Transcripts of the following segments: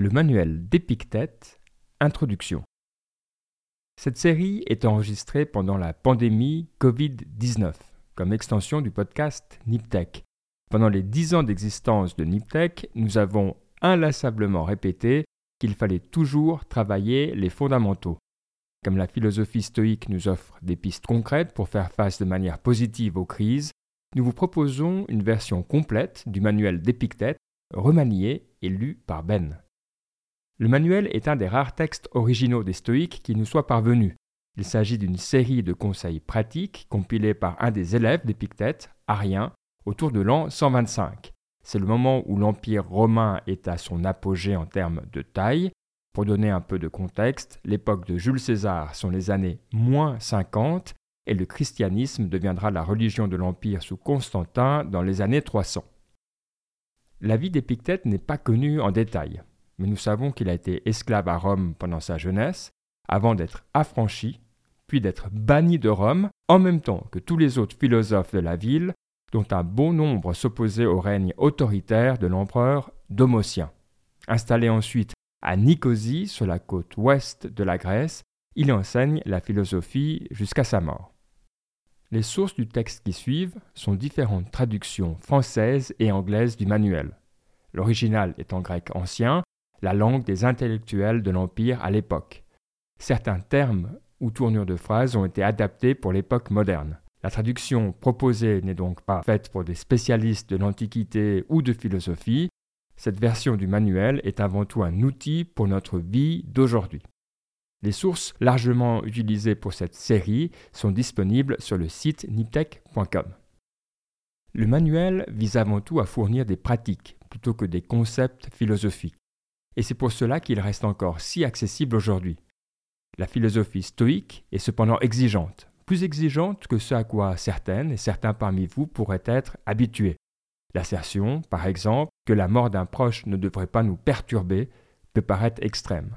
Le manuel d'Épictète, Introduction. Cette série est enregistrée pendant la pandémie Covid-19, comme extension du podcast Niptech. Pendant les dix ans d'existence de Niptech, nous avons inlassablement répété qu'il fallait toujours travailler les fondamentaux. Comme la philosophie stoïque nous offre des pistes concrètes pour faire face de manière positive aux crises, nous vous proposons une version complète du manuel d'Épictète, remanié et lu par Ben. Le manuel est un des rares textes originaux des stoïques qui nous soit parvenu. Il s'agit d'une série de conseils pratiques compilés par un des élèves d'Épictète, Arien, autour de l'an 125. C'est le moment où l'Empire romain est à son apogée en termes de taille. Pour donner un peu de contexte, l'époque de Jules César sont les années moins 50 et le christianisme deviendra la religion de l'Empire sous Constantin dans les années 300. La vie d'Épictète n'est pas connue en détail mais nous savons qu'il a été esclave à Rome pendant sa jeunesse, avant d'être affranchi, puis d'être banni de Rome, en même temps que tous les autres philosophes de la ville, dont un bon nombre s'opposaient au règne autoritaire de l'empereur Domotien. Installé ensuite à Nicosie, sur la côte ouest de la Grèce, il enseigne la philosophie jusqu'à sa mort. Les sources du texte qui suivent sont différentes traductions françaises et anglaises du manuel. L'original est en grec ancien, la langue des intellectuels de l'Empire à l'époque. Certains termes ou tournures de phrases ont été adaptés pour l'époque moderne. La traduction proposée n'est donc pas faite pour des spécialistes de l'Antiquité ou de philosophie. Cette version du manuel est avant tout un outil pour notre vie d'aujourd'hui. Les sources largement utilisées pour cette série sont disponibles sur le site niptech.com. Le manuel vise avant tout à fournir des pratiques plutôt que des concepts philosophiques et c'est pour cela qu'il reste encore si accessible aujourd'hui. La philosophie stoïque est cependant exigeante, plus exigeante que ce à quoi certaines et certains parmi vous pourraient être habitués. L'assertion, par exemple, que la mort d'un proche ne devrait pas nous perturber peut paraître extrême.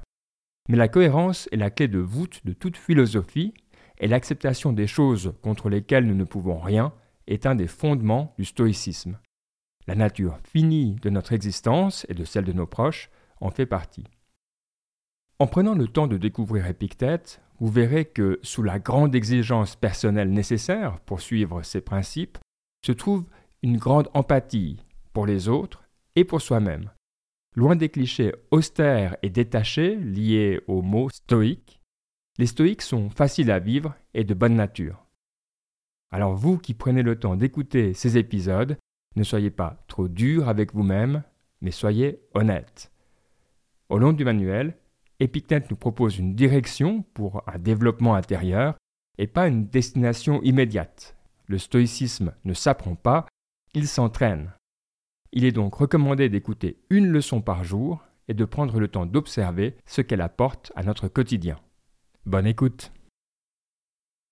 Mais la cohérence est la clé de voûte de toute philosophie, et l'acceptation des choses contre lesquelles nous ne pouvons rien est un des fondements du stoïcisme. La nature finie de notre existence et de celle de nos proches en fait partie. En prenant le temps de découvrir Épictète, vous verrez que sous la grande exigence personnelle nécessaire pour suivre ces principes se trouve une grande empathie pour les autres et pour soi-même. Loin des clichés austères et détachés liés au mot stoïque, les stoïques sont faciles à vivre et de bonne nature. Alors vous qui prenez le temps d'écouter ces épisodes, ne soyez pas trop dur avec vous-même, mais soyez honnête. Au long du manuel, Épictète nous propose une direction pour un développement intérieur et pas une destination immédiate. Le stoïcisme ne s'apprend pas, il s'entraîne. Il est donc recommandé d'écouter une leçon par jour et de prendre le temps d'observer ce qu'elle apporte à notre quotidien. Bonne écoute